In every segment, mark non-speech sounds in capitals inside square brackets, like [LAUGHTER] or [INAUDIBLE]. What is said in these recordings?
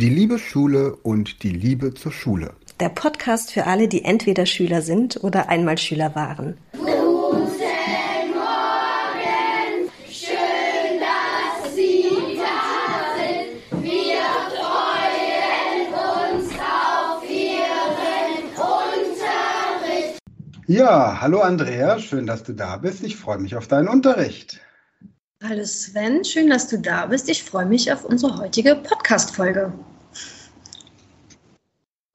Die liebe Schule und die Liebe zur Schule. Der Podcast für alle, die entweder Schüler sind oder einmal Schüler waren. Guten Morgen, schön, dass Sie da sind. Wir freuen uns auf Ihren Unterricht. Ja, hallo Andrea, schön, dass du da bist. Ich freue mich auf deinen Unterricht. Hallo Sven, schön, dass du da bist. Ich freue mich auf unsere heutige Podcast-Folge.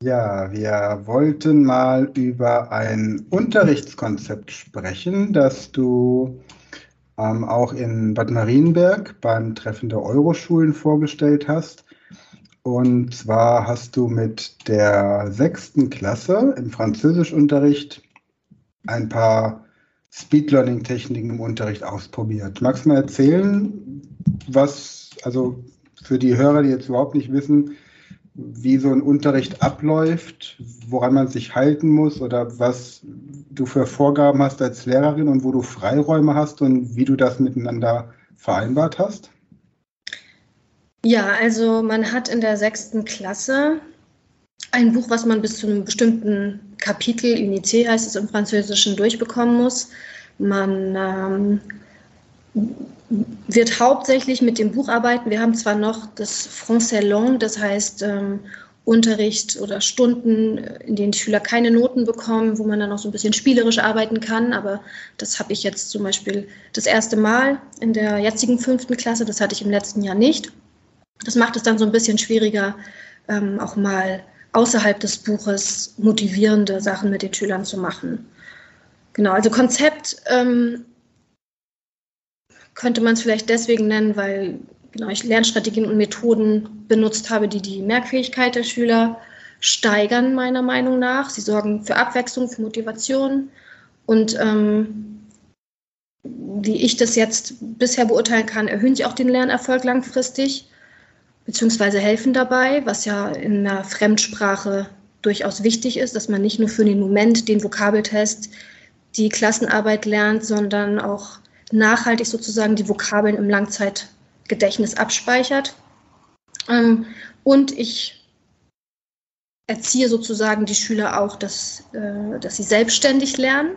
Ja, wir wollten mal über ein Unterrichtskonzept sprechen, das du ähm, auch in Bad Marienberg beim Treffen der Euroschulen vorgestellt hast. Und zwar hast du mit der sechsten Klasse im Französischunterricht ein paar Speed Learning Techniken im Unterricht ausprobiert. Magst du mal erzählen, was, also für die Hörer, die jetzt überhaupt nicht wissen, wie so ein Unterricht abläuft, woran man sich halten muss oder was du für Vorgaben hast als Lehrerin und wo du Freiräume hast und wie du das miteinander vereinbart hast? Ja, also man hat in der sechsten Klasse ein Buch, was man bis zu einem bestimmten Kapitel, Unité heißt es im Französischen, durchbekommen muss. Man ähm, wird hauptsächlich mit dem Buch arbeiten. Wir haben zwar noch das Français Long, das heißt ähm, Unterricht oder Stunden, in denen die Schüler keine Noten bekommen, wo man dann auch so ein bisschen spielerisch arbeiten kann. Aber das habe ich jetzt zum Beispiel das erste Mal in der jetzigen fünften Klasse. Das hatte ich im letzten Jahr nicht. Das macht es dann so ein bisschen schwieriger, ähm, auch mal außerhalb des Buches motivierende Sachen mit den Schülern zu machen. Genau, also Konzept ähm, könnte man es vielleicht deswegen nennen, weil genau, ich Lernstrategien und Methoden benutzt habe, die die Merkfähigkeit der Schüler steigern, meiner Meinung nach. Sie sorgen für Abwechslung, für Motivation und ähm, wie ich das jetzt bisher beurteilen kann, erhöhen sie auch den Lernerfolg langfristig, beziehungsweise helfen dabei, was ja in einer Fremdsprache durchaus wichtig ist, dass man nicht nur für den Moment den Vokabeltest, die Klassenarbeit lernt, sondern auch nachhaltig sozusagen die Vokabeln im Langzeitgedächtnis abspeichert. Ähm, und ich erziehe sozusagen die Schüler auch, dass, äh, dass sie selbstständig lernen.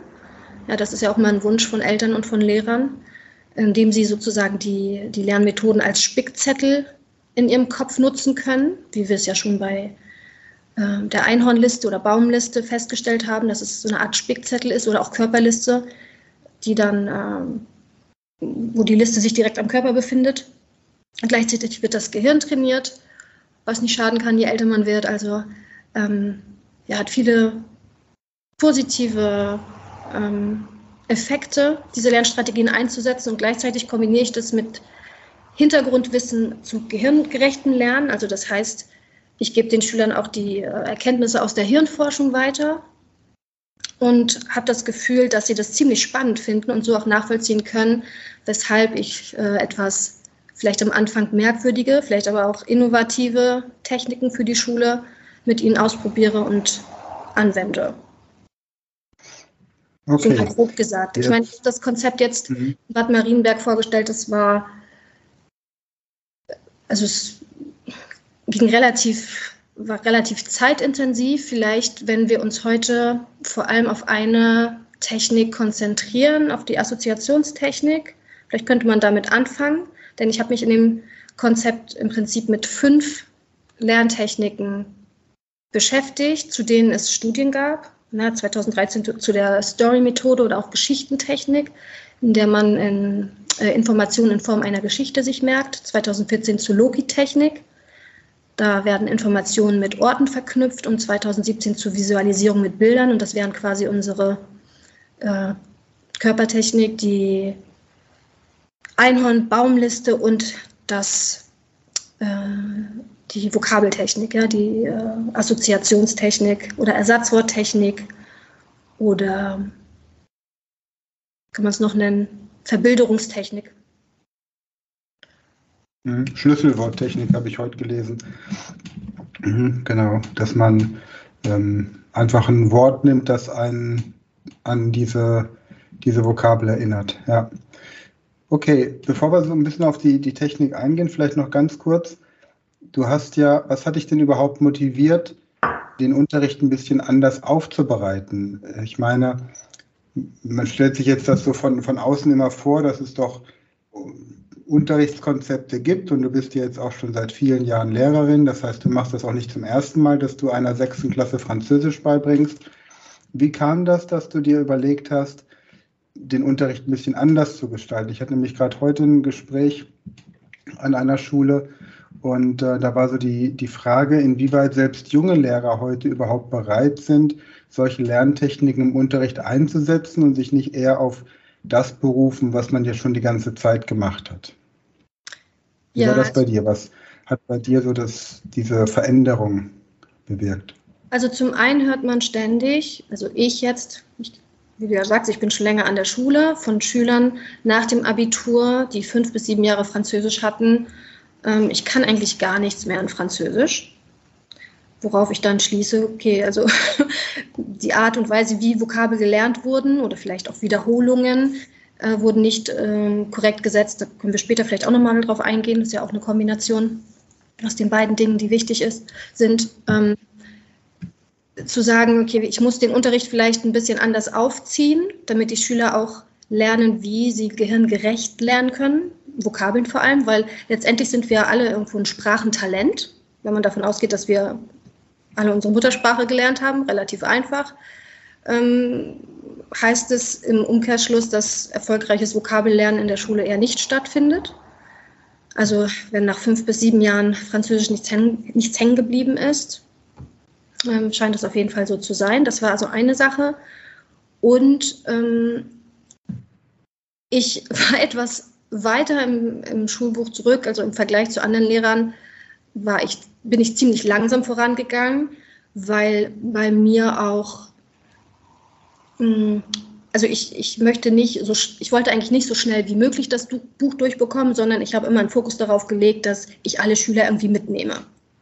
Ja, das ist ja auch mal ein Wunsch von Eltern und von Lehrern, indem sie sozusagen die, die Lernmethoden als Spickzettel in ihrem Kopf nutzen können, wie wir es ja schon bei äh, der Einhornliste oder Baumliste festgestellt haben, dass es so eine Art Spickzettel ist oder auch Körperliste, die dann ähm, wo die Liste sich direkt am Körper befindet. Und gleichzeitig wird das Gehirn trainiert, was nicht schaden kann, je älter man wird. Also ähm, ja, hat viele positive ähm, Effekte, diese Lernstrategien einzusetzen und gleichzeitig kombiniere ich das mit Hintergrundwissen zu gehirngerechten Lernen. Also das heißt, ich gebe den Schülern auch die äh, Erkenntnisse aus der Hirnforschung weiter, und habe das Gefühl, dass sie das ziemlich spannend finden und so auch nachvollziehen können, weshalb ich äh, etwas vielleicht am Anfang merkwürdige, vielleicht aber auch innovative Techniken für die Schule mit ihnen ausprobiere und anwende. Okay. So grob gesagt. Ich meine, das Konzept jetzt mhm. in Bad Marienberg vorgestellt, das war, also es ging relativ war relativ zeitintensiv. Vielleicht, wenn wir uns heute vor allem auf eine Technik konzentrieren, auf die Assoziationstechnik. Vielleicht könnte man damit anfangen, denn ich habe mich in dem Konzept im Prinzip mit fünf Lerntechniken beschäftigt, zu denen es Studien gab. Na, 2013 zu der Story-Methode oder auch Geschichtentechnik, in der man in, äh, Informationen in Form einer Geschichte sich merkt. 2014 zur Logitechnik da werden Informationen mit Orten verknüpft und 2017 zur Visualisierung mit Bildern. Und das wären quasi unsere äh, Körpertechnik, die Einhorn-Baumliste und das, äh, die Vokabeltechnik, ja, die äh, Assoziationstechnik oder Ersatzworttechnik oder kann man es noch nennen, Verbilderungstechnik. Mhm. Schlüsselworttechnik habe ich heute gelesen. Mhm, genau, dass man ähm, einfach ein Wort nimmt, das einen an diese, diese Vokabel erinnert. Ja. Okay, bevor wir so ein bisschen auf die, die Technik eingehen, vielleicht noch ganz kurz. du hast ja, was hat dich denn überhaupt motiviert, den Unterricht ein bisschen anders aufzubereiten? Ich meine, man stellt sich jetzt das so von, von außen immer vor, dass es doch Unterrichtskonzepte gibt und du bist jetzt auch schon seit vielen Jahren Lehrerin. Das heißt, du machst das auch nicht zum ersten Mal, dass du einer sechsten Klasse Französisch beibringst. Wie kam das, dass du dir überlegt hast, den Unterricht ein bisschen anders zu gestalten? Ich hatte nämlich gerade heute ein Gespräch an einer Schule und äh, da war so die, die Frage, inwieweit selbst junge Lehrer heute überhaupt bereit sind, solche Lerntechniken im Unterricht einzusetzen und sich nicht eher auf das berufen, was man ja schon die ganze Zeit gemacht hat. Wie ja, war das bei dir? Was hat bei dir so das, diese Veränderung bewirkt? Also zum einen hört man ständig, also ich jetzt, ich, wie du ja sagst, ich bin schon länger an der Schule, von Schülern nach dem Abitur, die fünf bis sieben Jahre Französisch hatten, ähm, ich kann eigentlich gar nichts mehr in Französisch. Worauf ich dann schließe, okay, also [LAUGHS] die Art und Weise, wie Vokabel gelernt wurden oder vielleicht auch Wiederholungen, äh, wurden nicht äh, korrekt gesetzt. Da können wir später vielleicht auch nochmal drauf eingehen. Das ist ja auch eine Kombination aus den beiden Dingen, die wichtig ist, sind. Ähm, zu sagen, okay, ich muss den Unterricht vielleicht ein bisschen anders aufziehen, damit die Schüler auch lernen, wie sie gehirngerecht lernen können, Vokabeln vor allem, weil letztendlich sind wir alle irgendwo ein Sprachentalent, wenn man davon ausgeht, dass wir alle unsere Muttersprache gelernt haben, relativ einfach. Ähm, heißt es im Umkehrschluss, dass erfolgreiches Vokabellernen in der Schule eher nicht stattfindet. Also wenn nach fünf bis sieben Jahren Französisch nichts, häng, nichts hängen geblieben ist, ähm, scheint es auf jeden Fall so zu sein. Das war also eine Sache. Und ähm, ich [LAUGHS] war etwas weiter im, im, Schulbuch zurück, also im Vergleich zu anderen Lehrern war ich, bin ich ziemlich langsam vorangegangen, weil bei mir auch, hm, also ich, ich möchte nicht so, ich wollte eigentlich nicht so schnell wie möglich das Buch durchbekommen, sondern ich habe immer einen Fokus darauf gelegt, dass ich alle Schüler irgendwie mitnehme.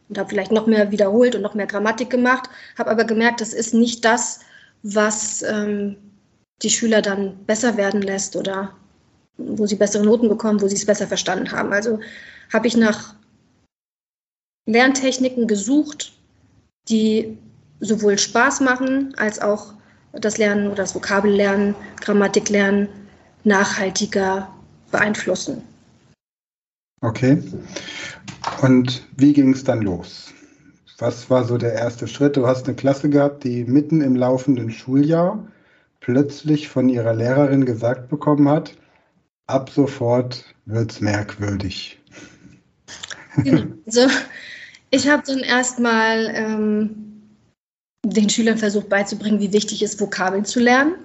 Und habe vielleicht noch mehr wiederholt und noch mehr Grammatik gemacht, habe aber gemerkt, das ist nicht das, was ähm, die Schüler dann besser werden lässt oder wo sie bessere Noten bekommen, wo sie es besser verstanden haben. Also habe ich nach Lerntechniken gesucht, die sowohl Spaß machen als auch das Lernen oder das Vokabellernen, Grammatiklernen nachhaltiger beeinflussen. Okay. Und wie ging es dann los? Was war so der erste Schritt? Du hast eine Klasse gehabt, die mitten im laufenden Schuljahr plötzlich von ihrer Lehrerin gesagt bekommen hat, ab sofort wird es merkwürdig. Genau. [LAUGHS] Also ich habe dann erstmal ähm, den Schülern versucht beizubringen, wie wichtig es ist, Vokabeln zu lernen.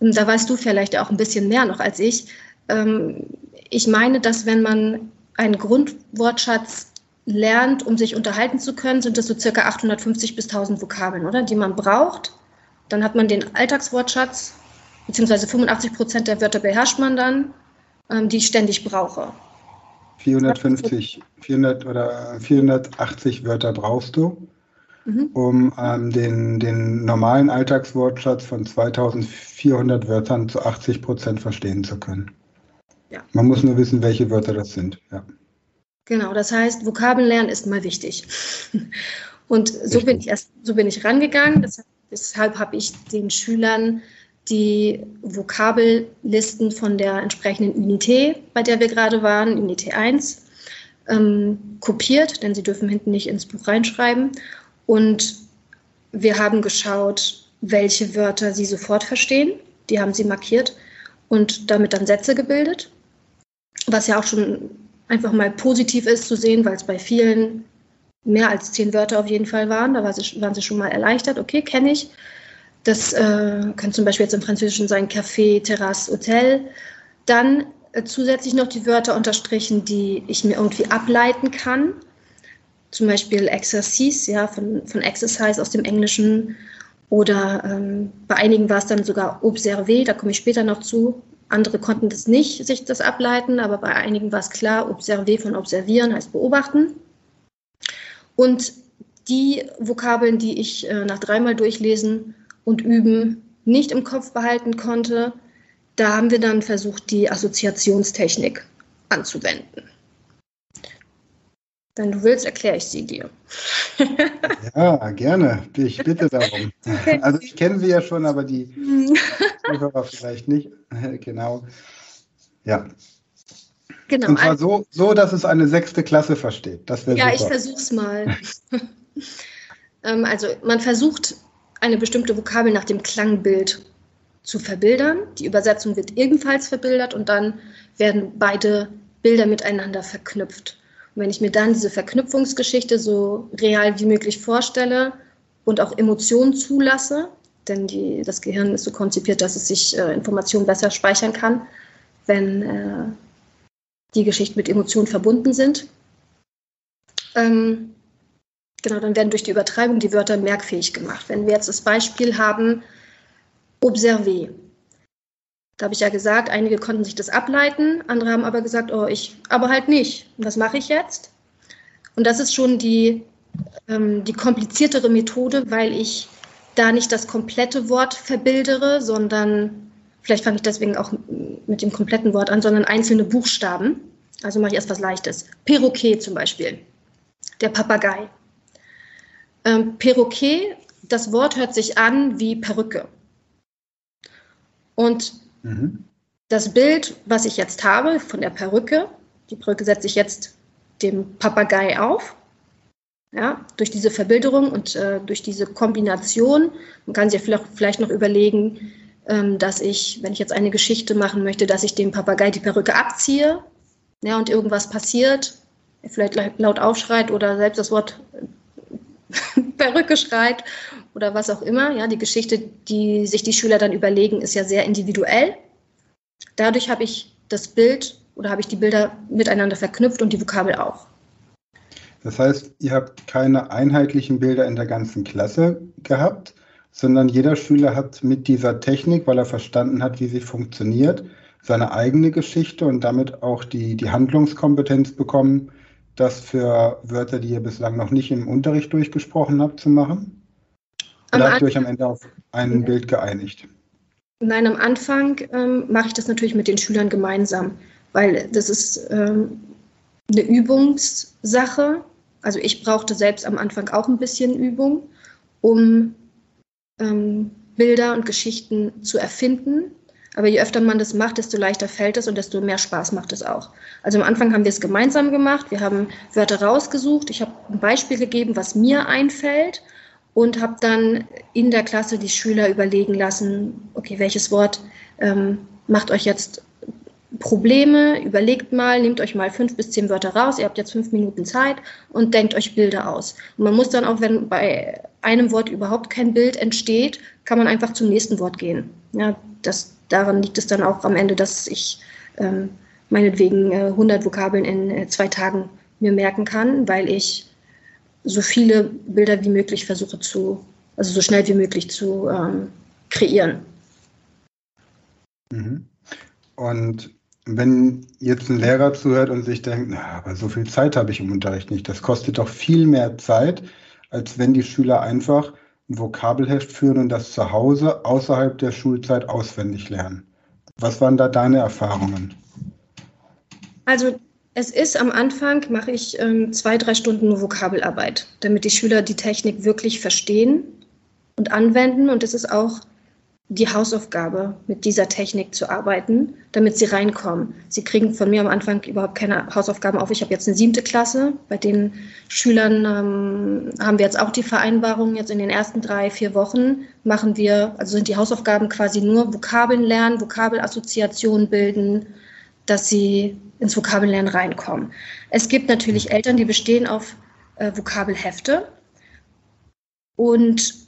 Und da weißt du vielleicht auch ein bisschen mehr noch als ich. Ähm, ich meine, dass wenn man einen Grundwortschatz lernt, um sich unterhalten zu können, sind das so circa 850 bis 1000 Vokabeln, oder? Die man braucht. Dann hat man den Alltagswortschatz, beziehungsweise 85 Prozent der Wörter beherrscht man dann, ähm, die ich ständig brauche. 450, 400 oder 480 Wörter brauchst du, mhm. um ähm, den, den normalen Alltagswortschatz von 2400 Wörtern zu 80 Prozent verstehen zu können. Ja. Man muss nur wissen, welche Wörter das sind. Ja. Genau, das heißt, Vokabellernen ist mal wichtig. Und so bin ich erst, so bin ich rangegangen. Deshalb, deshalb habe ich den Schülern die Vokabellisten von der entsprechenden Unité, bei der wir gerade waren, Unité 1, ähm, kopiert, denn sie dürfen hinten nicht ins Buch reinschreiben. Und wir haben geschaut, welche Wörter sie sofort verstehen. Die haben sie markiert und damit dann Sätze gebildet. Was ja auch schon einfach mal positiv ist zu sehen, weil es bei vielen mehr als zehn Wörter auf jeden Fall waren. Da waren sie, waren sie schon mal erleichtert. Okay, kenne ich. Das äh, kann zum Beispiel jetzt im Französischen sein Café, Terrasse, Hotel. Dann äh, zusätzlich noch die Wörter unterstrichen, die ich mir irgendwie ableiten kann. Zum Beispiel Exercise, ja, von, von Exercise aus dem Englischen. Oder ähm, bei einigen war es dann sogar Observer, da komme ich später noch zu. Andere konnten das nicht, sich das ableiten, aber bei einigen war es klar, Observer von observieren heißt beobachten. Und die Vokabeln, die ich äh, nach dreimal durchlesen und Üben nicht im Kopf behalten konnte, da haben wir dann versucht, die Assoziationstechnik anzuwenden. Wenn du willst, erkläre ich sie dir. [LAUGHS] ja, gerne. Ich bitte darum. Also ich kenne sie ja schon, aber die Zuhörer vielleicht nicht. [LAUGHS] Genau. Ja. Genau. Und zwar so, so, dass es eine sechste Klasse versteht. Das ja, super. ich versuche es mal. [LAUGHS] ähm, also man versucht eine bestimmte Vokabel nach dem Klangbild zu verbildern. Die Übersetzung wird ebenfalls verbildert und dann werden beide Bilder miteinander verknüpft. Und wenn ich mir dann diese Verknüpfungsgeschichte so real wie möglich vorstelle und auch Emotionen zulasse, denn die, das Gehirn ist so konzipiert, dass es sich äh, Informationen besser speichern kann, wenn äh, die Geschichten mit Emotionen verbunden sind. Ähm, genau, dann werden durch die Übertreibung die Wörter merkfähig gemacht. Wenn wir jetzt das Beispiel haben, observer. Da habe ich ja gesagt, einige konnten sich das ableiten, andere haben aber gesagt, oh, ich aber halt nicht. Und was mache ich jetzt? Und das ist schon die, ähm, die kompliziertere Methode, weil ich da nicht das komplette Wort verbildere, sondern vielleicht fange ich deswegen auch mit dem kompletten Wort an, sondern einzelne Buchstaben. Also mache ich erst was Leichtes. Perroquet zum Beispiel, der Papagei. Ähm, Perroquet, das Wort hört sich an wie Perücke. Und mhm. das Bild, was ich jetzt habe von der Perücke, die Perücke setze ich jetzt dem Papagei auf. Ja, durch diese Verbilderung und äh, durch diese Kombination, man kann sich vielleicht, vielleicht noch überlegen, ähm, dass ich, wenn ich jetzt eine Geschichte machen möchte, dass ich dem Papagei die Perücke abziehe ja, und irgendwas passiert, er vielleicht laut aufschreit oder selbst das Wort Perücke schreit oder was auch immer. Ja, die Geschichte, die sich die Schüler dann überlegen, ist ja sehr individuell. Dadurch habe ich das Bild oder habe ich die Bilder miteinander verknüpft und die Vokabel auch. Das heißt, ihr habt keine einheitlichen Bilder in der ganzen Klasse gehabt, sondern jeder Schüler hat mit dieser Technik, weil er verstanden hat, wie sie funktioniert, seine eigene Geschichte und damit auch die, die Handlungskompetenz bekommen, das für Wörter, die ihr bislang noch nicht im Unterricht durchgesprochen habt, zu machen? Oder habt ihr euch am Ende auf ein ja. Bild geeinigt? Nein, am Anfang ähm, mache ich das natürlich mit den Schülern gemeinsam, weil das ist ähm, eine Übungssache. Also ich brauchte selbst am Anfang auch ein bisschen Übung, um ähm, Bilder und Geschichten zu erfinden aber je öfter man das macht, desto leichter fällt es und desto mehr Spaß macht es auch. Also am Anfang haben wir es gemeinsam gemacht. Wir haben Wörter rausgesucht. Ich habe ein Beispiel gegeben, was mir einfällt und habe dann in der Klasse die Schüler überlegen lassen, okay, welches Wort ähm, macht euch jetzt Probleme, überlegt mal, nehmt euch mal fünf bis zehn Wörter raus, ihr habt jetzt fünf Minuten Zeit und denkt euch Bilder aus. Und man muss dann auch, wenn bei einem Wort überhaupt kein Bild entsteht, kann man einfach zum nächsten Wort gehen. Ja, das daran liegt es dann auch am Ende, dass ich ähm, meinetwegen äh, 100 Vokabeln in äh, zwei Tagen mir merken kann, weil ich so viele Bilder wie möglich versuche zu, also so schnell wie möglich zu ähm, kreieren. Mhm. Und wenn jetzt ein Lehrer zuhört und sich denkt, na, aber so viel Zeit habe ich im Unterricht nicht, das kostet doch viel mehr Zeit, als wenn die Schüler einfach ein Vokabelheft führen und das zu Hause außerhalb der Schulzeit auswendig lernen. Was waren da deine Erfahrungen? Also es ist am Anfang, mache ich ähm, zwei, drei Stunden nur Vokabelarbeit, damit die Schüler die Technik wirklich verstehen und anwenden. Und es ist auch die Hausaufgabe, mit dieser Technik zu arbeiten, damit sie reinkommen. Sie kriegen von mir am Anfang überhaupt keine Hausaufgaben auf. Ich habe jetzt eine siebte Klasse. Bei den Schülern ähm, haben wir jetzt auch die Vereinbarung. Jetzt in den ersten drei, vier Wochen machen wir, also sind die Hausaufgaben quasi nur Vokabeln lernen, Vokabelassoziationen bilden, dass sie ins Vokabellernen reinkommen. Es gibt natürlich Eltern, die bestehen auf äh, Vokabelhefte. Und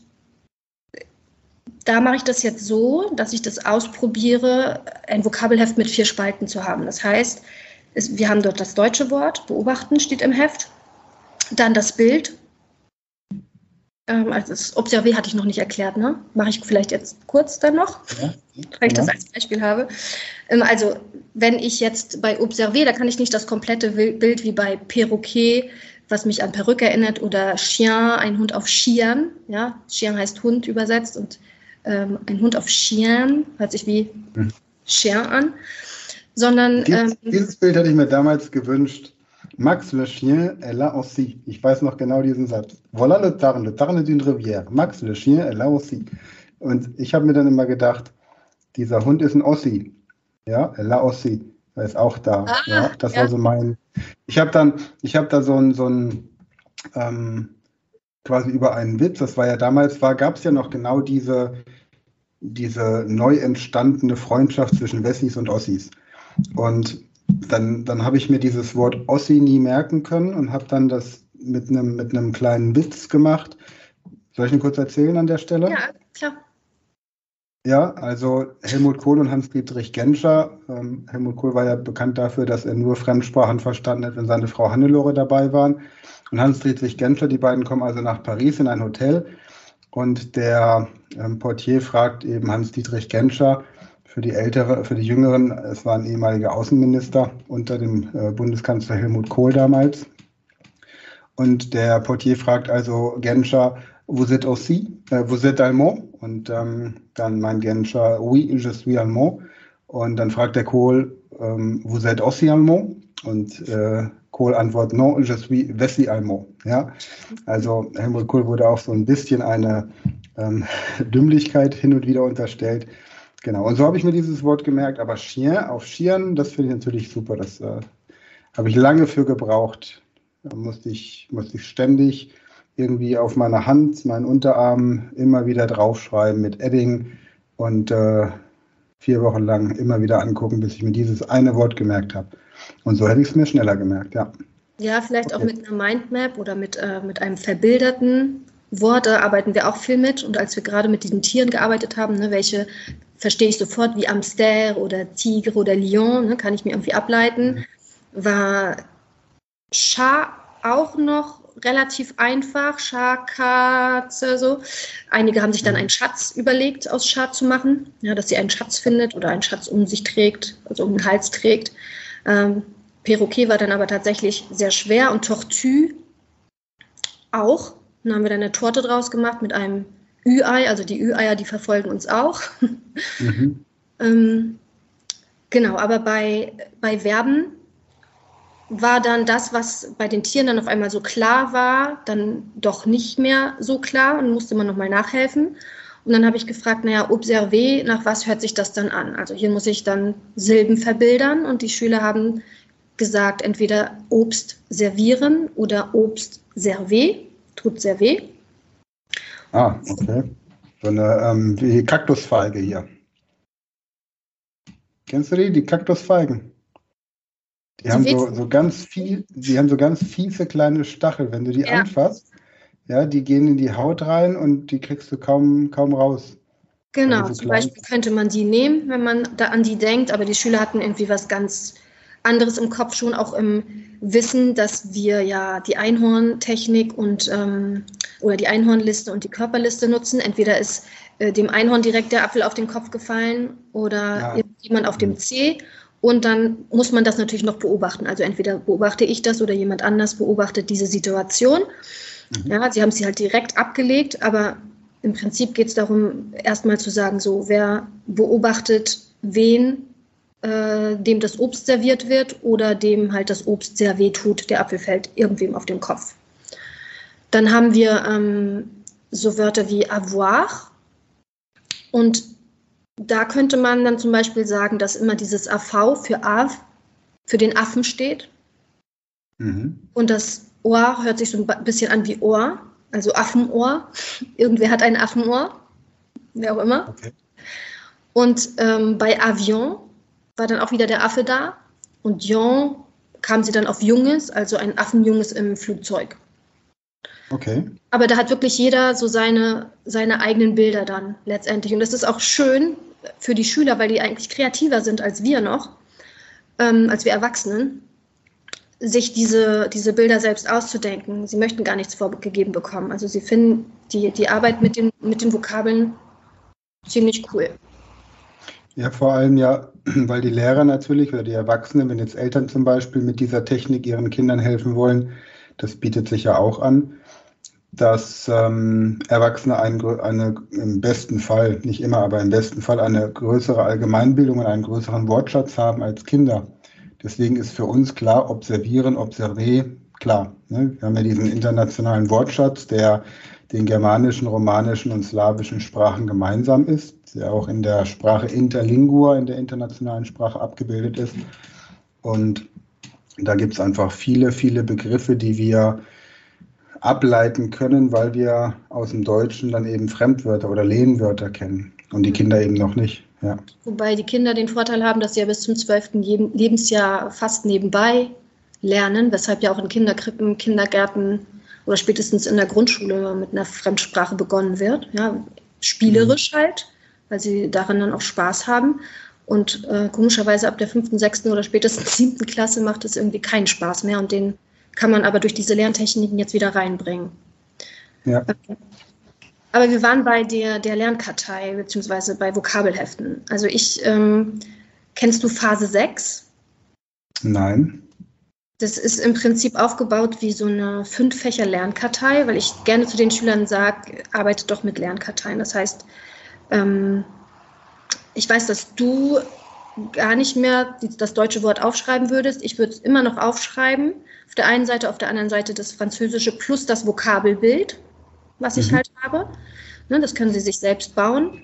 da mache ich das jetzt so, dass ich das ausprobiere, ein Vokabelheft mit vier Spalten zu haben. Das heißt, es, wir haben dort das deutsche Wort, beobachten steht im Heft, dann das Bild. Ähm, also das Observer hatte ich noch nicht erklärt, ne? Mache ich vielleicht jetzt kurz dann noch, ja, weil ich das als Beispiel habe. Ähm, also wenn ich jetzt bei Observer, da kann ich nicht das komplette Bild wie bei Perroquet was mich an Perücke erinnert, oder Chien, ein Hund auf Chien. Ja, Chien heißt Hund übersetzt und ähm, ein Hund auf Chien, hört sich wie hm. Chien an, sondern. Dieses, ähm, dieses, Bild hatte ich mir damals gewünscht Max le chien est là aussi. Ich weiß noch genau diesen Satz. Voilà le tarn, le tarn d'une rivière. Max le chien est là aussi. Und ich habe mir dann immer gedacht, dieser Hund ist ein Ossi. Ja, là aussi. Er ist auch da. Ah, ja, das ja. war so mein. Ich habe dann, ich habe da so ein, so ein ähm, quasi über einen Witz, das war ja damals, war, gab es ja noch genau diese, diese neu entstandene Freundschaft zwischen Wessis und Ossis. Und dann, dann habe ich mir dieses Wort Ossi nie merken können und habe dann das mit einem mit kleinen Witz gemacht. Soll ich ihn kurz erzählen an der Stelle? Ja, klar. Ja, also Helmut Kohl und Hans-Dietrich Genscher. Ähm, Helmut Kohl war ja bekannt dafür, dass er nur Fremdsprachen verstanden hat, wenn seine Frau Hannelore dabei waren. Und Hans-Dietrich Genscher, die beiden kommen also nach Paris in ein Hotel. Und der ähm, Portier fragt eben Hans-Dietrich Genscher, für die ältere, für die Jüngeren, es war ein ehemaliger Außenminister unter dem äh, Bundeskanzler Helmut Kohl damals. Und der Portier fragt also Genscher, vous êtes aussi, äh, vous êtes allemand? Und ähm, dann meint Genscher, oui, je suis allemand. Und dann fragt der Kohl, ähm, vous êtes aussi allemand? Und äh, Kohl antwortet, non, je suis Wessi allemand. Ja, also Helmut Kohl wurde auch so ein bisschen eine ähm, [LAUGHS] Dümmlichkeit hin und wieder unterstellt. Genau, und so habe ich mir dieses Wort gemerkt, aber Chien auf Schieren, das finde ich natürlich super. Das äh, habe ich lange für gebraucht. Da musste ich, musste ich ständig irgendwie auf meiner Hand, meinen Unterarm immer wieder draufschreiben mit Edding und äh, vier Wochen lang immer wieder angucken, bis ich mir dieses eine Wort gemerkt habe. Und so hätte ich es mir schneller gemerkt, ja. Ja, vielleicht auch Okay. mit einer Mindmap oder mit, äh, mit einem verbilderten Wort, da arbeiten wir auch viel mit. Und als wir gerade mit diesen Tieren gearbeitet haben, ne, welche verstehe ich sofort wie Amster oder Tigre oder Lion, ne, kann ich mir irgendwie ableiten, war Schar auch noch relativ einfach, Schar, Katze, so. Einige haben sich dann einen Schatz überlegt, aus Schar zu machen, ja, dass sie einen Schatz findet oder einen Schatz um sich trägt, also um den Hals trägt. Ähm, Perroquet war dann aber tatsächlich sehr schwer und Tortue auch. Dann haben wir dann eine Torte draus gemacht mit einem Ü-Ei, also die Ü-Eier, die verfolgen uns auch. Mhm. [LAUGHS] Ähm, genau, aber bei, bei Verben war dann das, was bei den Tieren dann auf einmal so klar war, dann doch nicht mehr so klar und musste man nochmal nachhelfen. Und dann habe ich gefragt, naja, observer, nach was hört sich das dann an? Also hier muss ich dann Silben verbildern und die Schüler haben gesagt, entweder Obst servieren oder Obst server, tut server. Ah, okay. So eine ähm, wie Kaktusfeige hier. Kennst du die? Die Kaktusfeigen. Die Die haben so, so ganz viel, die haben so ganz fiese kleine Stachel. Wenn du die Ja. anfasst, ja, die gehen in die Haut rein und die kriegst du kaum, kaum raus. Genau, Also so zum. Beispiel könnte man die nehmen, wenn man da an die denkt, aber die Schüler hatten irgendwie was ganz anderes im Kopf, schon auch im Wissen, dass wir ja die Einhorntechnik und ähm, oder die Einhornliste und die Körperliste nutzen. Entweder ist äh, dem Einhorn direkt der Apfel auf den Kopf gefallen oder Ja. jemand auf dem Zeh. Und dann muss man das natürlich noch beobachten. Also entweder beobachte ich das oder jemand anders beobachtet diese Situation. Mhm. Ja, sie haben sie halt direkt abgelegt, aber im Prinzip geht es darum, erstmal zu sagen, so, wer beobachtet wen, äh, dem das Obst serviert wird oder dem halt das Obst sehr weh tut, der Apfel fällt irgendwem auf den Kopf. Dann haben wir ähm, so Wörter wie avoir und da könnte man dann zum Beispiel sagen, dass immer dieses AV für Av, für den Affen steht. Mhm. Und das Ohr hört sich so ein bisschen an wie Ohr, also Affenohr. [LAUGHS] Irgendwer hat ein Affenohr, wer auch immer. Okay. Und ähm, bei Avion war dann auch wieder der Affe da. Und Dion kam sie dann auf Junges, also ein Affenjunges im Flugzeug. Okay. Aber da hat wirklich jeder so seine, seine eigenen Bilder dann letztendlich. Und das ist auch schön für die Schüler, weil die eigentlich kreativer sind als wir noch, ähm, als wir Erwachsenen, sich diese, diese Bilder selbst auszudenken. Sie möchten gar nichts vorgegeben bekommen. Also sie finden die, die Arbeit mit den, mit den Vokabeln ziemlich cool. Ja, vor allem ja, [CLEARS THROAT] weil die Lehrer natürlich oder die Erwachsenen, wenn jetzt Eltern zum Beispiel mit dieser Technik ihren Kindern helfen wollen, das bietet sich ja auch an, dass ähm, Erwachsene ein, eine, im besten Fall, nicht immer, aber im besten Fall eine größere Allgemeinbildung und einen größeren Wortschatz haben als Kinder. Deswegen ist für uns klar, observieren, observer, klar. Ne? Wir haben ja diesen internationalen Wortschatz, der den germanischen, romanischen und slawischen Sprachen gemeinsam ist, der auch in der Sprache Interlingua, in der internationalen Sprache abgebildet ist. Und da gibt es einfach viele, viele Begriffe, die wir ableiten können, weil wir aus dem Deutschen dann eben Fremdwörter oder Lehnwörter kennen und die Kinder eben noch nicht. Ja. Wobei die Kinder den Vorteil haben, dass sie ja bis zum 12. Lebensjahr fast nebenbei lernen, weshalb ja auch in Kinderkrippen, Kindergärten oder spätestens in der Grundschule mit einer Fremdsprache begonnen wird. Ja, spielerisch mhm. halt, weil sie darin dann auch Spaß haben. Und äh, komischerweise ab der fünften, sechsten oder spätestens siebten Klasse macht es irgendwie keinen Spaß mehr und den kann man aber durch diese Lerntechniken jetzt wieder reinbringen. Ja. Okay. Aber wir waren bei der, der Lernkartei beziehungsweise bei Vokabelheften. Also ich, ähm, kennst du Phase 6? Nein. Das ist im Prinzip aufgebaut wie so eine Fünf-Fächer-Lernkartei, weil ich gerne zu den Schülern sage, arbeite doch mit Lernkarteien. Das heißt, ähm, ich weiß, dass du gar nicht mehr das deutsche Wort aufschreiben würdest. Ich würde es immer noch aufschreiben. Auf der einen Seite, auf der anderen Seite das Französische plus das Vokabelbild, was mhm. ich halt habe. Ne, das können Sie sich selbst bauen.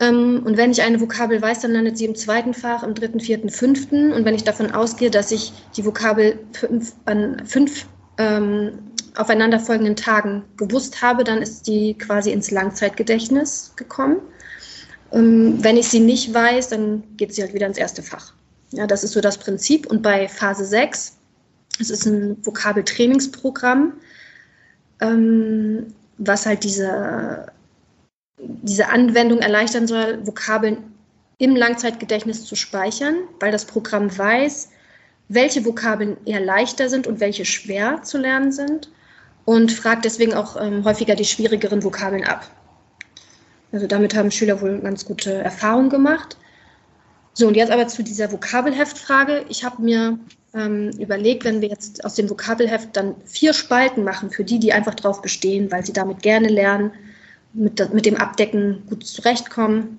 Ähm, und wenn ich eine Vokabel weiß, dann landet sie im zweiten Fach, im dritten, vierten, fünften. Und wenn ich davon ausgehe, dass ich die Vokabel fünf, an fünf ähm, aufeinanderfolgenden Tagen gewusst habe, dann ist die quasi ins Langzeitgedächtnis gekommen. Ähm, wenn ich sie nicht weiß, dann geht sie halt wieder ins erste Fach. Ja, das ist so das Prinzip. Und bei Phase 6, es ist ein Vokabeltrainingsprogramm, ähm, was halt diese, diese Anwendung erleichtern soll, Vokabeln im Langzeitgedächtnis zu speichern, weil das Programm weiß, welche Vokabeln eher leichter sind und welche schwer zu lernen sind und fragt deswegen auch ähm, häufiger die schwierigeren Vokabeln ab. Also damit haben Schüler wohl ganz gute Erfahrungen gemacht. So, und jetzt aber zu dieser Vokabelheftfrage. Ich habe mir ähm, überlegt, wenn wir jetzt aus dem Vokabelheft dann vier Spalten machen, für die, die einfach drauf bestehen, weil sie damit gerne lernen, mit, mit dem Abdecken gut zurechtkommen.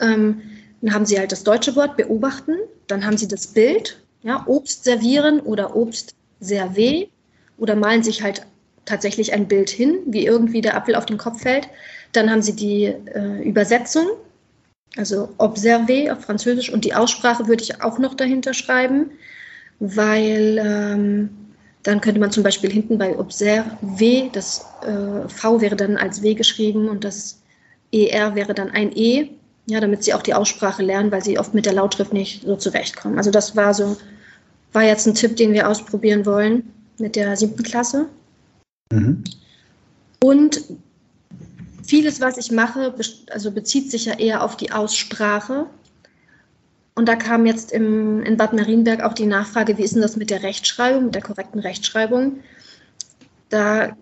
Ähm, dann haben sie halt das deutsche Wort beobachten, dann haben sie das Bild, ja, Obst servieren oder Obst servé oder malen sich halt tatsächlich ein Bild hin, wie irgendwie der Apfel auf den Kopf fällt. Dann haben sie die äh, Übersetzung, also observer auf Französisch und die Aussprache würde ich auch noch dahinter schreiben, weil ähm, dann könnte man zum Beispiel hinten bei observer, das äh, V wäre dann als W geschrieben und das ER wäre dann ein E, ja, damit sie auch die Aussprache lernen, weil sie oft mit der Lautschrift nicht so zurechtkommen. Also das war so, war jetzt ein Tipp, den wir ausprobieren wollen mit der siebten Klasse. Mhm. Und vieles, was ich mache, also bezieht sich ja eher auf die Aussprache. Und da kam jetzt im, in Bad Marienberg auch die Nachfrage, wie ist denn das mit der Rechtschreibung, mit der korrekten Rechtschreibung? Da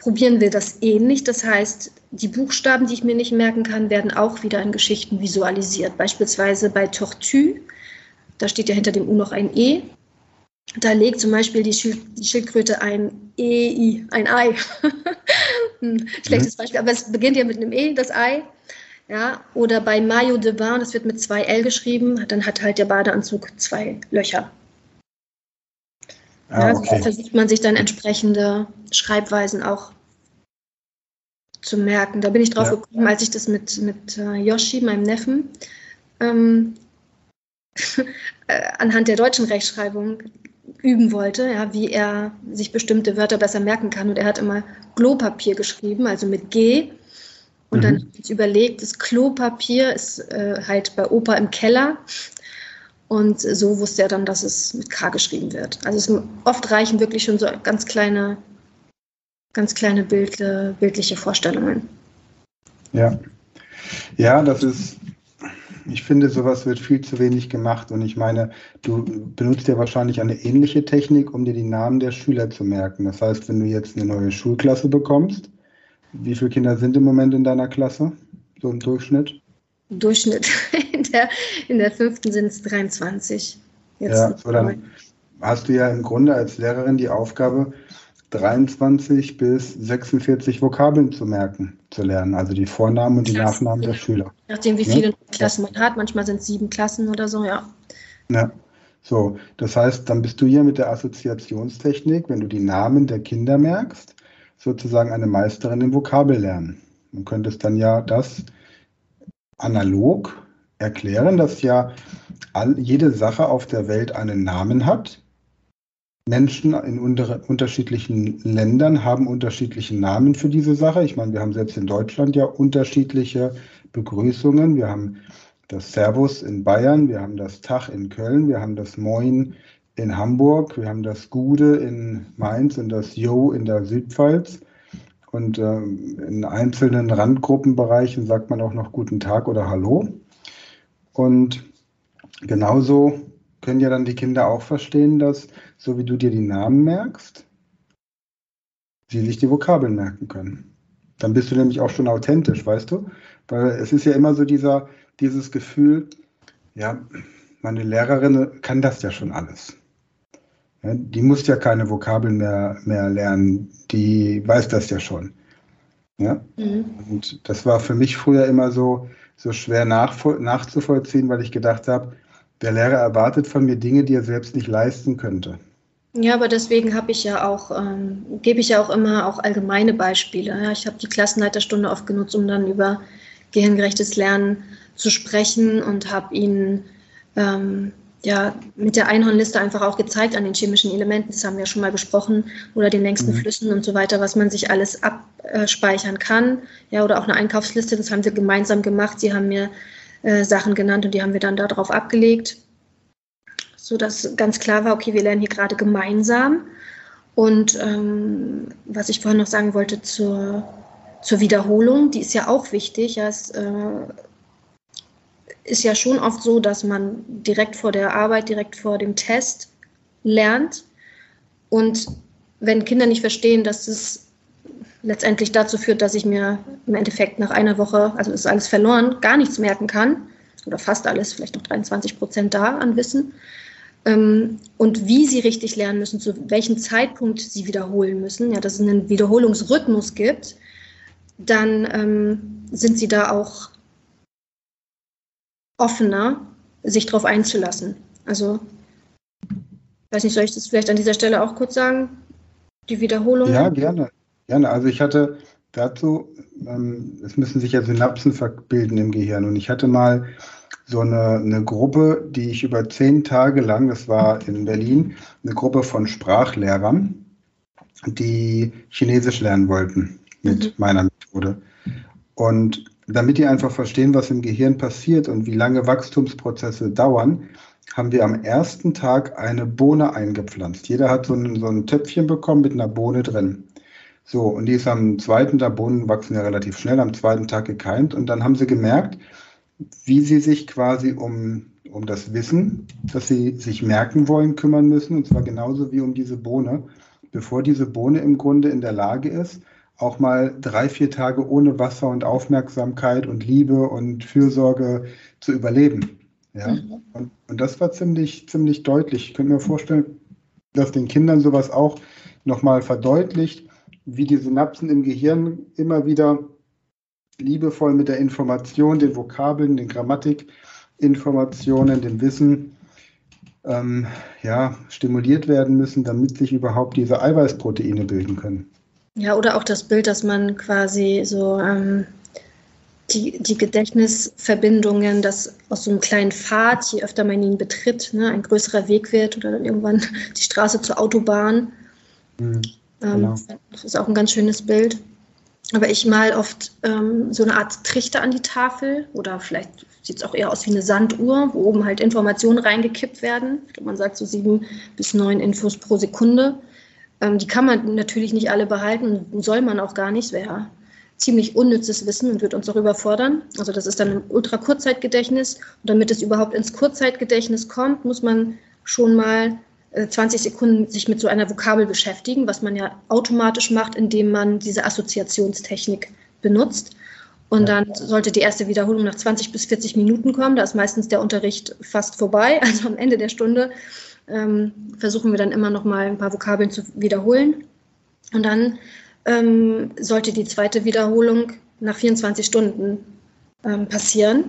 probieren wir das ähnlich. Das heißt, die Buchstaben, die ich mir nicht merken kann, werden auch wieder in Geschichten visualisiert. Beispielsweise bei Tortue, da steht ja hinter dem U noch ein E. Da legt zum Beispiel die, Schild, die Schildkröte ein EI, ein Ei. [LAUGHS] Hm, schlechtes mhm. Beispiel, aber es beginnt ja mit einem E, das Ei. Ja, oder bei Mayo de Bain, das wird mit zwei L geschrieben, dann hat halt der Badeanzug zwei Löcher. Ah, ja, okay. so versucht man sich dann entsprechende Schreibweisen auch zu merken. Da bin ich drauf ja. gekommen, als ich das mit, mit uh, Yoshi, meinem Neffen, ähm, [LAUGHS] äh, anhand der deutschen Rechtschreibung üben wollte, ja, wie er sich bestimmte Wörter besser merken kann. Und er hat immer Klopapier geschrieben, also mit G. Und mhm. dann habe ich überlegt, das Klopapier ist äh, halt bei Opa im Keller. Und so wusste er dann, dass es mit K geschrieben wird. Also es, oft reichen wirklich schon so ganz kleine, ganz kleine Bild, bildliche Vorstellungen. Ja. Ja, das ist ich finde, sowas wird viel zu wenig gemacht. Und ich meine, du benutzt ja wahrscheinlich eine ähnliche Technik, um dir die Namen der Schüler zu merken. Das heißt, wenn du jetzt eine neue Schulklasse bekommst, wie viele Kinder sind im Moment in deiner Klasse? So im Durchschnitt? Durchschnitt. [LAUGHS] In der, in der fünften sind es 23. Jetzt ja, so dann hast du ja im Grunde als Lehrerin die Aufgabe, 23 bis 46 Vokabeln zu merken, zu lernen, also die Vornamen und die Klassen, Nachnamen der Schüler. Nachdem wie viele ja? Klassen man hat, manchmal sind es sieben Klassen oder so, ja. Ja. So, das heißt, dann bist du hier mit der Assoziationstechnik, wenn du die Namen der Kinder merkst, sozusagen eine Meisterin im Vokabellernen. Du könntest dann ja das analog erklären, dass ja all, jede Sache auf der Welt einen Namen hat. Menschen in unter, unterschiedlichen Ländern haben unterschiedliche Namen für diese Sache. Ich meine, wir haben selbst in Deutschland ja unterschiedliche Begrüßungen. Wir haben das Servus in Bayern, wir haben das Tag in Köln, wir haben das Moin in Hamburg, wir haben das Gude in Mainz und das Jo in der Südpfalz. Und ähm, in einzelnen Randgruppenbereichen sagt man auch noch Guten Tag oder Hallo. Und genauso können ja dann die Kinder auch verstehen, dass, so wie du dir die Namen merkst, sie sich die Vokabeln merken können. Dann bist du nämlich auch schon authentisch, weißt du? Weil es ist ja immer so dieser, dieses Gefühl, ja, meine Lehrerin kann das ja schon alles. Ja, die muss ja keine Vokabeln mehr, mehr lernen, die weiß das ja schon. Ja? Mhm. Und das war für mich früher immer so, so schwer nachzuvollziehen, weil ich gedacht habe, der Lehrer erwartet von mir Dinge, die er selbst nicht leisten könnte. Ja, aber deswegen habe ich ja auch, ähm, gebe ich ja auch immer auch allgemeine Beispiele. Ja? Ich habe die Klassenleiterstunde oft genutzt, um dann über gehirngerechtes Lernen zu sprechen und habe ihnen ähm, ja mit der Einhornliste einfach auch gezeigt an den chemischen Elementen, das haben wir ja schon mal besprochen, oder den längsten mhm. Flüssen und so weiter, was man sich alles abspeichern kann. Ja, oder auch eine Einkaufsliste, das haben wir gemeinsam gemacht. Sie haben mir äh, Sachen genannt und die haben wir dann darauf abgelegt, sodass ganz klar war, okay, wir lernen hier gerade gemeinsam. Und ähm, was ich vorhin noch sagen wollte zur, zur Wiederholung, die ist ja auch wichtig. Ja, es, äh, ist ja schon oft so, dass man direkt vor der Arbeit, direkt vor dem Test lernt. Und wenn Kinder nicht verstehen, dass es letztendlich dazu führt, dass ich mir im Endeffekt nach einer Woche, also ist alles verloren, gar nichts merken kann, oder fast alles, vielleicht noch 23 Prozent da an Wissen, und wie sie richtig lernen müssen, zu welchem Zeitpunkt sie wiederholen müssen, ja, dass es einen Wiederholungsrhythmus gibt, dann ähm, sind sie da auch offener, sich darauf einzulassen. Also, weiß nicht, soll ich das vielleicht an dieser Stelle auch kurz sagen? Die Wiederholung? Ja, gerne. Gerne. Also ich hatte dazu, ähm, es müssen sich ja Synapsen verbilden im Gehirn. Und ich hatte mal so eine, eine Gruppe, die ich über zehn Tage lang, das war in Berlin, eine Gruppe von Sprachlehrern, die Chinesisch lernen wollten mit mhm. meiner Methode. Und damit die einfach verstehen, was im Gehirn passiert und wie lange Wachstumsprozesse dauern, haben wir am ersten Tag eine Bohne eingepflanzt. Jeder hat so ein, so ein Töpfchen bekommen mit einer Bohne drin. So, und die ist am zweiten Tag, Bohnen wachsen ja relativ schnell, am zweiten Tag gekeimt. Und dann haben sie gemerkt, wie sie sich quasi um, um das Wissen, das sie sich merken wollen, kümmern müssen. Und zwar genauso wie um diese Bohne, bevor diese Bohne im Grunde in der Lage ist, auch mal drei, vier Tage ohne Wasser und Aufmerksamkeit und Liebe und Fürsorge zu überleben. Ja? Mhm. Und, und das war ziemlich, ziemlich deutlich. Ich könnte mir vorstellen, dass den Kindern sowas auch nochmal verdeutlicht, wie die Synapsen im Gehirn immer wieder liebevoll mit der Information, den Vokabeln, den Grammatikinformationen, dem Wissen ähm, ja, stimuliert werden müssen, damit sich überhaupt diese Eiweißproteine bilden können. Ja, oder auch das Bild, dass man quasi so ähm, die, die Gedächtnisverbindungen, dass aus so einem kleinen Pfad, je öfter man ihn betritt, ne, ein größerer Weg wird oder dann irgendwann [LAUGHS] die Straße zur Autobahn. Mhm, ähm, genau. das ist auch ein ganz schönes Bild. Aber ich mal oft ähm, so eine Art Trichter an die Tafel oder vielleicht sieht es auch eher aus wie eine Sanduhr, wo oben halt Informationen reingekippt werden. Man sagt so sieben bis neun Infos pro Sekunde. Ähm, die kann man natürlich nicht alle behalten und soll man auch gar nicht. Wäre ziemlich unnützes Wissen und wird uns auch überfordern. Also das ist dann im Ultra-Kurzzeitgedächtnis. Und damit es überhaupt ins Kurzzeitgedächtnis kommt, muss man schon mal 20 äh, Sekunden sich mit so einer Vokabel beschäftigen, was man ja automatisch macht, indem man diese Assoziationstechnik benutzt. Und dann sollte die erste Wiederholung nach 20 bis 40 Minuten kommen. Da ist meistens der Unterricht fast vorbei. [LAUGHS] Also am Ende der Stunde ähm, versuchen wir dann immer noch mal ein paar Vokabeln zu wiederholen. Und dann ähm, sollte die zweite Wiederholung nach 24 Stunden ähm, passieren.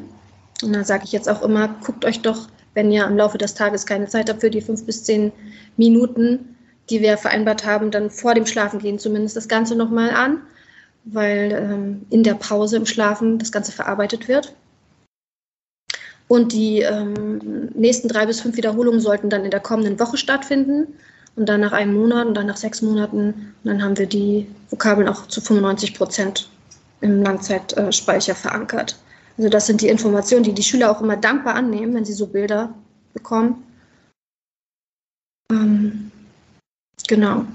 Und dann sage ich jetzt auch immer, guckt euch doch wenn ihr im Laufe des Tages keine Zeit habt für die fünf bis zehn Minuten, die wir vereinbart haben, dann vor dem Schlafengehen zumindest das Ganze nochmal an, weil ähm, in der Pause im Schlafen das Ganze verarbeitet wird. Und die ähm, nächsten drei bis fünf Wiederholungen sollten dann in der kommenden Woche stattfinden und dann nach einem Monat und dann nach sechs Monaten. Und dann haben wir die Vokabeln auch zu 95 Prozent im Langzeitspeicher verankert. Also das sind die Informationen, die die Schüler auch immer dankbar annehmen, wenn sie so Bilder bekommen. Ähm, genau.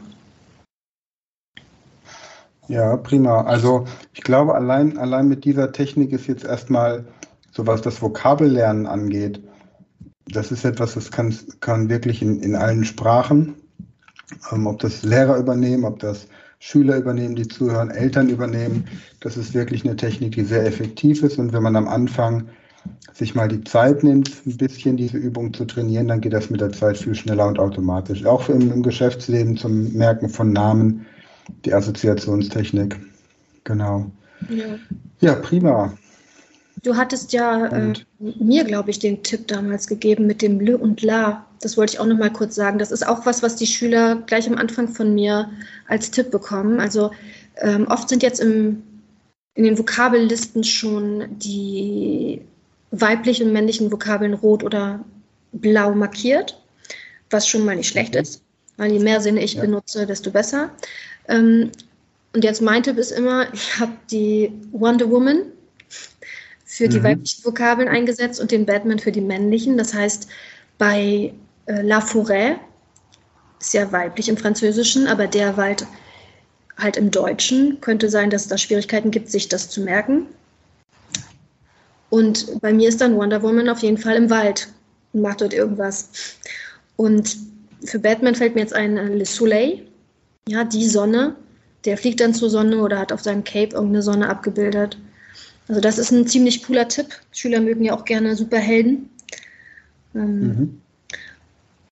Ja, prima. Also ich glaube, allein, allein mit dieser Technik ist jetzt erstmal, so was das Vokabellernen angeht, das ist etwas, das kann, kann wirklich in, in allen Sprachen, ähm, ob das Lehrer übernehmen, ob das Schüler übernehmen, die zuhören, Eltern übernehmen. Das ist wirklich eine Technik, die sehr effektiv ist. Und wenn man am Anfang sich mal die Zeit nimmt, ein bisschen diese Übung zu trainieren, dann geht das mit der Zeit viel schneller und automatisch. Auch im, im Geschäftsleben zum Merken von Namen, die Assoziationstechnik. Genau. Ja, ja prima. Du hattest ja äh, mir, glaube ich, den Tipp damals gegeben mit dem Le und La. Das wollte ich auch noch mal kurz sagen. Das ist auch was, was die Schüler gleich am Anfang von mir als Tipp bekommen. Also ähm, oft sind jetzt im, in den Vokabellisten schon die weiblichen und männlichen Vokabeln rot oder blau markiert, was schon mal nicht schlecht okay. ist, weil je mehr Sinne ich ja. benutze, desto besser. Ähm, und jetzt mein Tipp ist immer, ich habe die Wonder Woman für die mhm. weiblichen Vokabeln eingesetzt und den Batman für die männlichen. Das heißt, bei äh, La Forêt ist ja weiblich im Französischen, aber der Wald halt im Deutschen könnte sein, dass es da Schwierigkeiten gibt, sich das zu merken. Und bei mir ist dann Wonder Woman auf jeden Fall im Wald und macht dort irgendwas. Und für Batman fällt mir jetzt ein äh, Le Soleil, ja, die Sonne. Der fliegt dann zur Sonne oder hat auf seinem Cape irgendeine Sonne abgebildet. Also das ist ein ziemlich cooler Tipp. Schüler mögen ja auch gerne Superhelden. Ähm, mhm.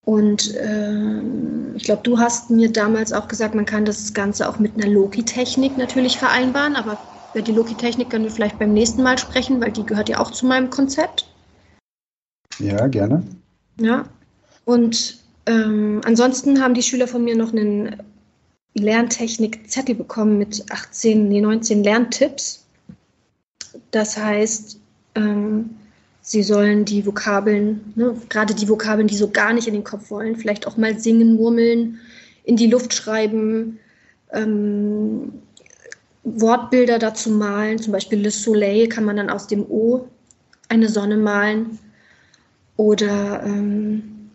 Und äh, ich glaube, du hast mir damals auch gesagt, man kann das Ganze auch mit einer Loki-Technik natürlich vereinbaren, aber über die Loki-Technik können wir vielleicht beim nächsten Mal sprechen, weil die gehört ja auch zu meinem Konzept. Ja, gerne. Ja. Und ähm, ansonsten haben die Schüler von mir noch einen Lerntechnik-Zettel bekommen mit 18, nee, 19 Lerntipps. Das heißt, ähm, sie sollen die Vokabeln, ne, gerade die Vokabeln, die so gar nicht in den Kopf wollen, vielleicht auch mal singen, murmeln, in die Luft schreiben, ähm, Wortbilder dazu malen. Zum Beispiel Le Soleil kann man dann aus dem O eine Sonne malen. Oder ähm,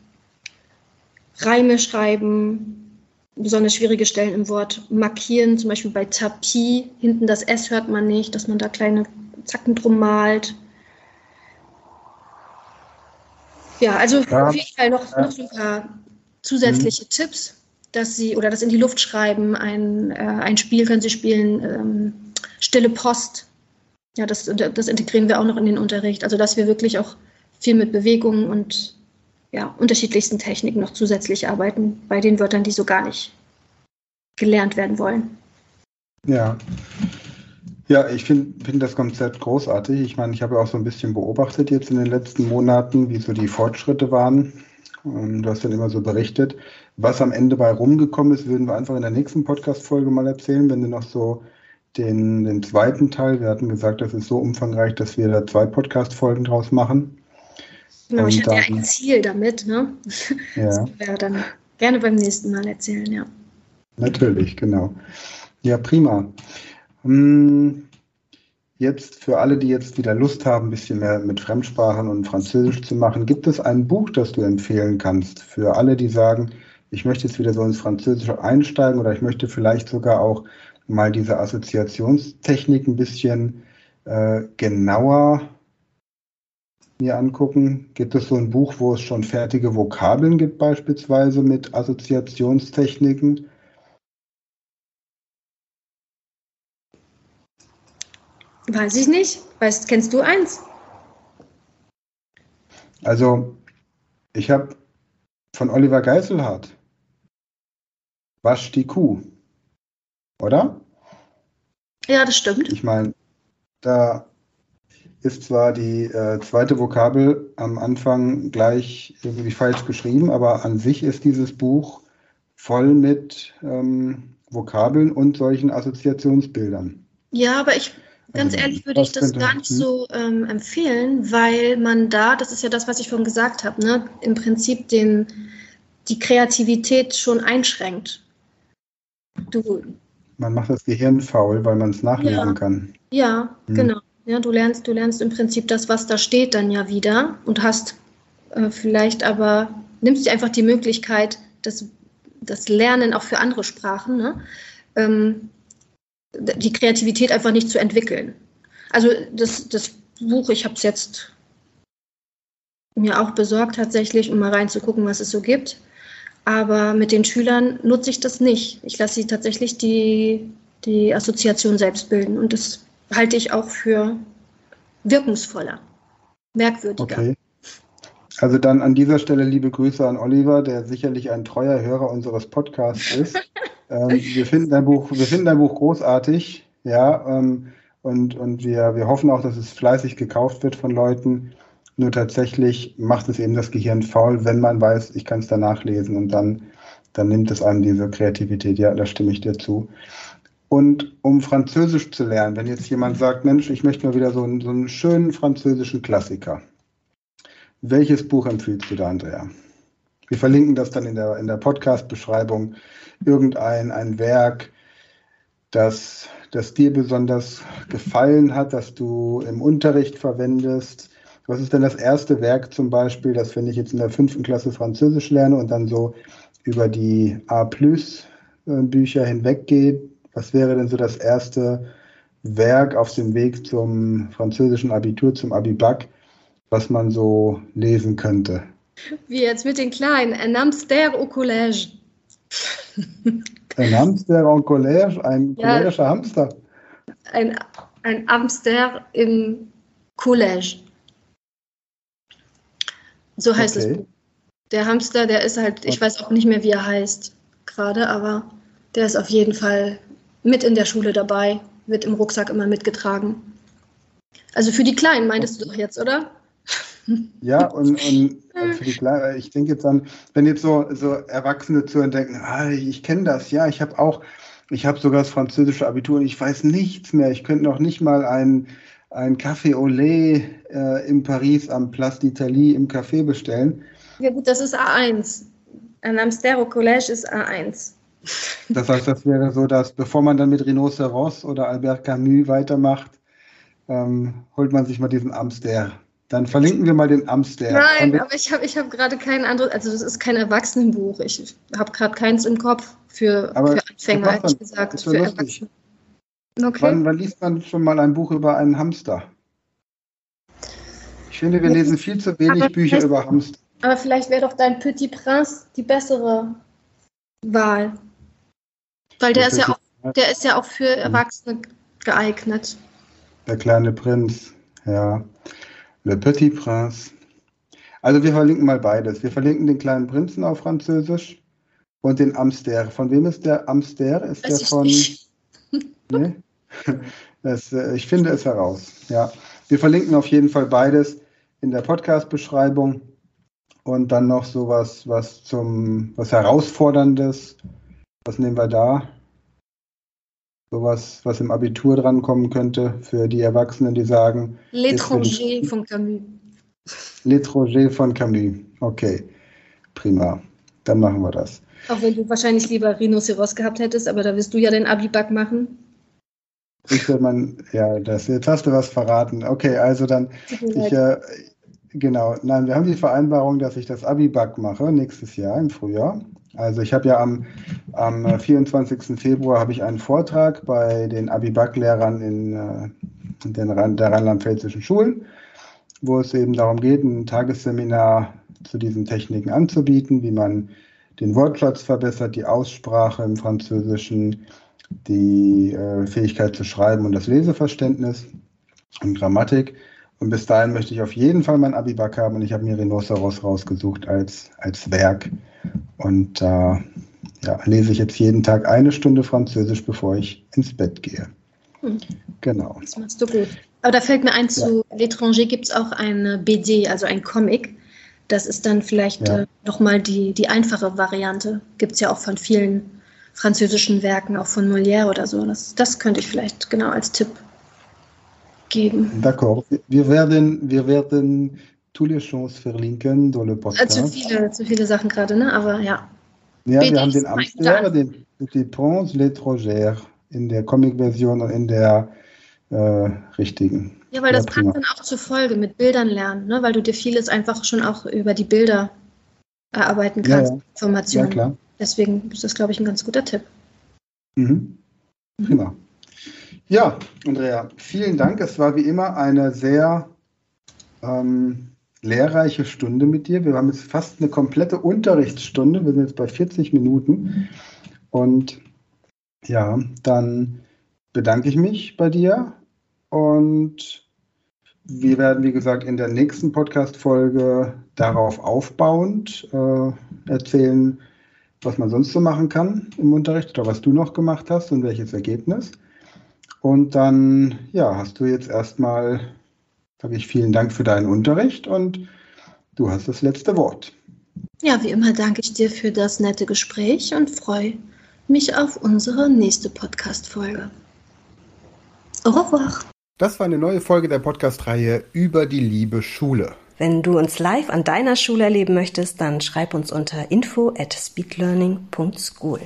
Reime schreiben, besonders schwierige Stellen im Wort markieren, zum Beispiel bei Tapis, hinten das S hört man nicht, dass man da kleine Zacken drum malt. Ja, also ja. auf jeden Fall noch, noch so ein paar zusätzliche mhm. Tipps, dass Sie oder das in die Luft schreiben. Ein, äh, ein Spiel können Sie spielen, ähm, Stille Post. Ja, das, das integrieren wir auch noch in den Unterricht. Also, dass wir wirklich auch viel mit Bewegungen und ja, unterschiedlichsten Techniken noch zusätzlich arbeiten bei den Wörtern, die so gar nicht gelernt werden wollen. Ja, ja, ich finde find das Konzept großartig. Ich meine, ich habe ja auch so ein bisschen beobachtet jetzt in den letzten Monaten, wie so die Fortschritte waren. Ähm, du hast dann immer so berichtet. Was am Ende bei rumgekommen ist, würden wir einfach in der nächsten Podcast-Folge mal erzählen, wenn du noch so den, den zweiten Teil, wir hatten gesagt, das ist so umfangreich, dass wir da zwei Podcast-Folgen draus machen. Genau, ich hatte ja ein Ziel damit, ne? Ja. Das können wir dann gerne beim nächsten Mal erzählen, ja. Natürlich, genau. Ja, prima. Hm, jetzt für alle, die jetzt wieder Lust haben, ein bisschen mehr mit Fremdsprachen und Französisch zu machen, gibt es ein Buch, das du empfehlen kannst? Für alle, die sagen, ich möchte jetzt wieder so ins Französische einsteigen oder ich möchte vielleicht sogar auch mal diese Assoziationstechnik ein bisschen äh, genauer mir angucken. Gibt es so ein Buch, wo es schon fertige Vokabeln gibt, beispielsweise mit Assoziationstechniken? Weiß ich nicht. Weißt, kennst du eins? Also, ich habe von Oliver Geiselhardt Wasch die Kuh. Oder? Ja, das stimmt. Ich meine, da, ist zwar die äh, zweite Vokabel am Anfang gleich irgendwie falsch geschrieben, aber an sich ist dieses Buch voll mit ähm, Vokabeln und solchen Assoziationsbildern. Ja, aber ich, ganz Also, ehrlich, würde ich das gar nicht so ähm, empfehlen, weil man da, das ist ja das, was ich vorhin gesagt habe, ne, im Prinzip den, die Kreativität schon einschränkt. Du, Man macht das Gehirn faul, weil man es nachlesen Ja. kann. ja, Hm. genau. Ja, du lernst, du lernst im Prinzip das, was da steht, dann ja wieder und hast äh, vielleicht aber, nimmst dir einfach die Möglichkeit, das, das Lernen auch für andere Sprachen, ne? ähm, die Kreativität einfach nicht zu entwickeln. Also das, das Buch, ich habe es jetzt mir auch besorgt tatsächlich, um mal reinzugucken, was es so gibt. Aber mit den Schülern nutze ich das nicht. Ich lasse sie tatsächlich die, die Assoziation selbst bilden. Und das halte ich auch für wirkungsvoller, merkwürdiger. Okay. Also dann an dieser Stelle liebe Grüße an Oliver, der sicherlich ein treuer Hörer unseres Podcasts ist. [LAUGHS] ähm, wir, finden dein Buch, wir finden dein Buch großartig, ja, ähm, und, und wir, wir hoffen auch, dass es fleißig gekauft wird von Leuten. Nur tatsächlich macht es eben das Gehirn faul, wenn man weiß, ich kann es danach lesen und dann, dann nimmt es einem diese Kreativität. Ja, da stimme ich dir zu. Und um Französisch zu lernen, wenn jetzt jemand sagt, Mensch, ich möchte mal wieder so einen, so einen schönen französischen Klassiker. Welches Buch empfiehlst du da, Andrea? Wir verlinken das dann in der, in der Podcast-Beschreibung. Irgendein ein Werk, das, das dir besonders gefallen hat, das du im Unterricht verwendest. Was ist denn das erste Werk zum Beispiel, das, wenn ich jetzt in der fünften Klasse Französisch lerne und dann so über die A-Plus-Bücher hinweggehe? Was wäre denn so das erste Werk auf dem Weg zum französischen Abitur, zum Abibac, was man so lesen könnte? Wie jetzt mit den Kleinen. Un hamster [LAUGHS] au collège. Ein Hamster en Collège, ein Ja. cholerischer Hamster. Ein, ein Hamster im Collège. So heißt Okay. das Buch. Der Hamster, der ist halt, ich weiß auch nicht mehr, wie er heißt gerade, aber der ist auf jeden Fall mit in der Schule dabei, wird im Rucksack immer mitgetragen. Also für die Kleinen meintest du doch jetzt, oder? Ja, und, und für die Kleinen, ich denke jetzt an, wenn jetzt so, so Erwachsene zuhören denken, ah, ich kenne das, ja, ich habe auch, ich habe sogar das französische Abitur und ich weiß nichts mehr. Ich könnte noch nicht mal ein, ein Café au lait äh, in Paris am Place d'Italie im Café bestellen. Ja gut, das ist A1. Ein Hamster au Collège ist A1. Das heißt, das wäre so, dass bevor man dann mit Rhinoceros oder Albert Camus weitermacht, ähm, holt man sich mal diesen Amster. Dann verlinken wir mal den Amster. Nein, aber ich habe ich hab gerade kein anderes, also das ist kein Erwachsenenbuch. Ich habe gerade keins im Kopf für, Aber für Anfänger, ehrlich gesagt. ist Für lustig. Erwachsene. Okay. Wann, wann liest man schon mal ein Buch über einen Hamster? Ich finde, wir lesen viel zu wenig Aber Bücher über Hamster. Aber vielleicht wäre doch dein Petit Prince die bessere Wahl. Weil der ist ja auch, der ist ja auch für Erwachsene geeignet. Der kleine Prinz, ja. Le Petit Prince. Also wir verlinken mal beides. Wir verlinken den kleinen Prinzen auf Französisch und den Amster. Von wem ist der Amster? Ist der von. [LAUGHS] Nee? Das, äh, ich finde es heraus. Ja. Wir verlinken auf jeden Fall beides in der Podcast-Beschreibung und dann noch sowas, was zum, was Herausforderndes. Was nehmen wir da? Sowas, was im Abitur drankommen könnte für die Erwachsenen, die sagen, L'étranger von Camus. L'étranger von Camus. Okay, prima. Dann machen wir das. Auch wenn du wahrscheinlich lieber Rhinoceros gehabt hättest, aber da wirst du ja den Abi-Bug machen. Ich will man, ja, das, jetzt hast du was verraten. Okay, also dann, ich, äh, genau, nein, wir haben die Vereinbarung, dass ich das Abi-Bug mache nächstes Jahr im Frühjahr. Also ich habe ja am, am äh, 24. Februar habe ich einen Vortrag bei den Abi-Bug-Lehrern in, äh, in den, der rheinland-pfälzischen Schulen, wo es eben darum geht, ein Tagesseminar zu diesen Techniken anzubieten, wie man den Wortschatz verbessert, die Aussprache im Französischen, die äh, Fähigkeit zu schreiben und das Leseverständnis und Grammatik. Und bis dahin möchte ich auf jeden Fall mein Abi-Back haben und ich habe mir Rhinoceros rausgesucht als, als Werk. Und da ja, lese ich jetzt jeden Tag eine Stunde Französisch, bevor ich ins Bett gehe. Hm. Genau. Das machst du gut. Aber da fällt mir ein, zu L'étranger gibt es auch eine BD, also ein Comic. Das ist dann vielleicht Ja. äh, nochmal die, die einfache Variante. Gibt es ja auch von vielen französischen Werken, auch von Molière oder so. Das, das könnte ich vielleicht genau als Tipp geben. D'accord. Wir werden, wir werden tous les choses verlinken le Äh, Podcast. zu, viele, zu viele Sachen gerade, ne? Aber ja. Ja, wir haben den mein Amster, Plan. den Prince, l'étrangère in der Comic-Version und in der äh, richtigen. Ja, weil das Ja, prima. passt dann auch zur Folge mit Bildern lernen, ne? weil du dir vieles einfach schon auch über die Bilder erarbeiten Ja, kannst, ja. Ja, Informationen. klar. Deswegen ist das, glaube ich, ein ganz guter Tipp. Mhm. Prima. Ja, Andrea, vielen Dank. Es war wie immer eine sehr ähm, lehrreiche Stunde mit dir. Wir haben jetzt fast eine komplette Unterrichtsstunde. Wir sind jetzt bei 40 Minuten. Und ja, dann bedanke ich mich bei dir und wir werden, wie gesagt, in der nächsten Podcast-Folge darauf aufbauend äh, erzählen, was man sonst so machen kann im Unterricht oder was du noch gemacht hast und welches Ergebnis. Und dann, ja, hast du jetzt erstmal, sage ich vielen Dank für deinen Unterricht und du hast das letzte Wort. Ja, wie immer danke ich dir für das nette Gespräch und freue mich auf unsere nächste Podcast-Folge. Au revoir. Das war eine neue Folge der Podcast-Reihe über die liebe Schule. Wenn du uns live an deiner Schule erleben möchtest, dann schreib uns unter info at speedlearning.school.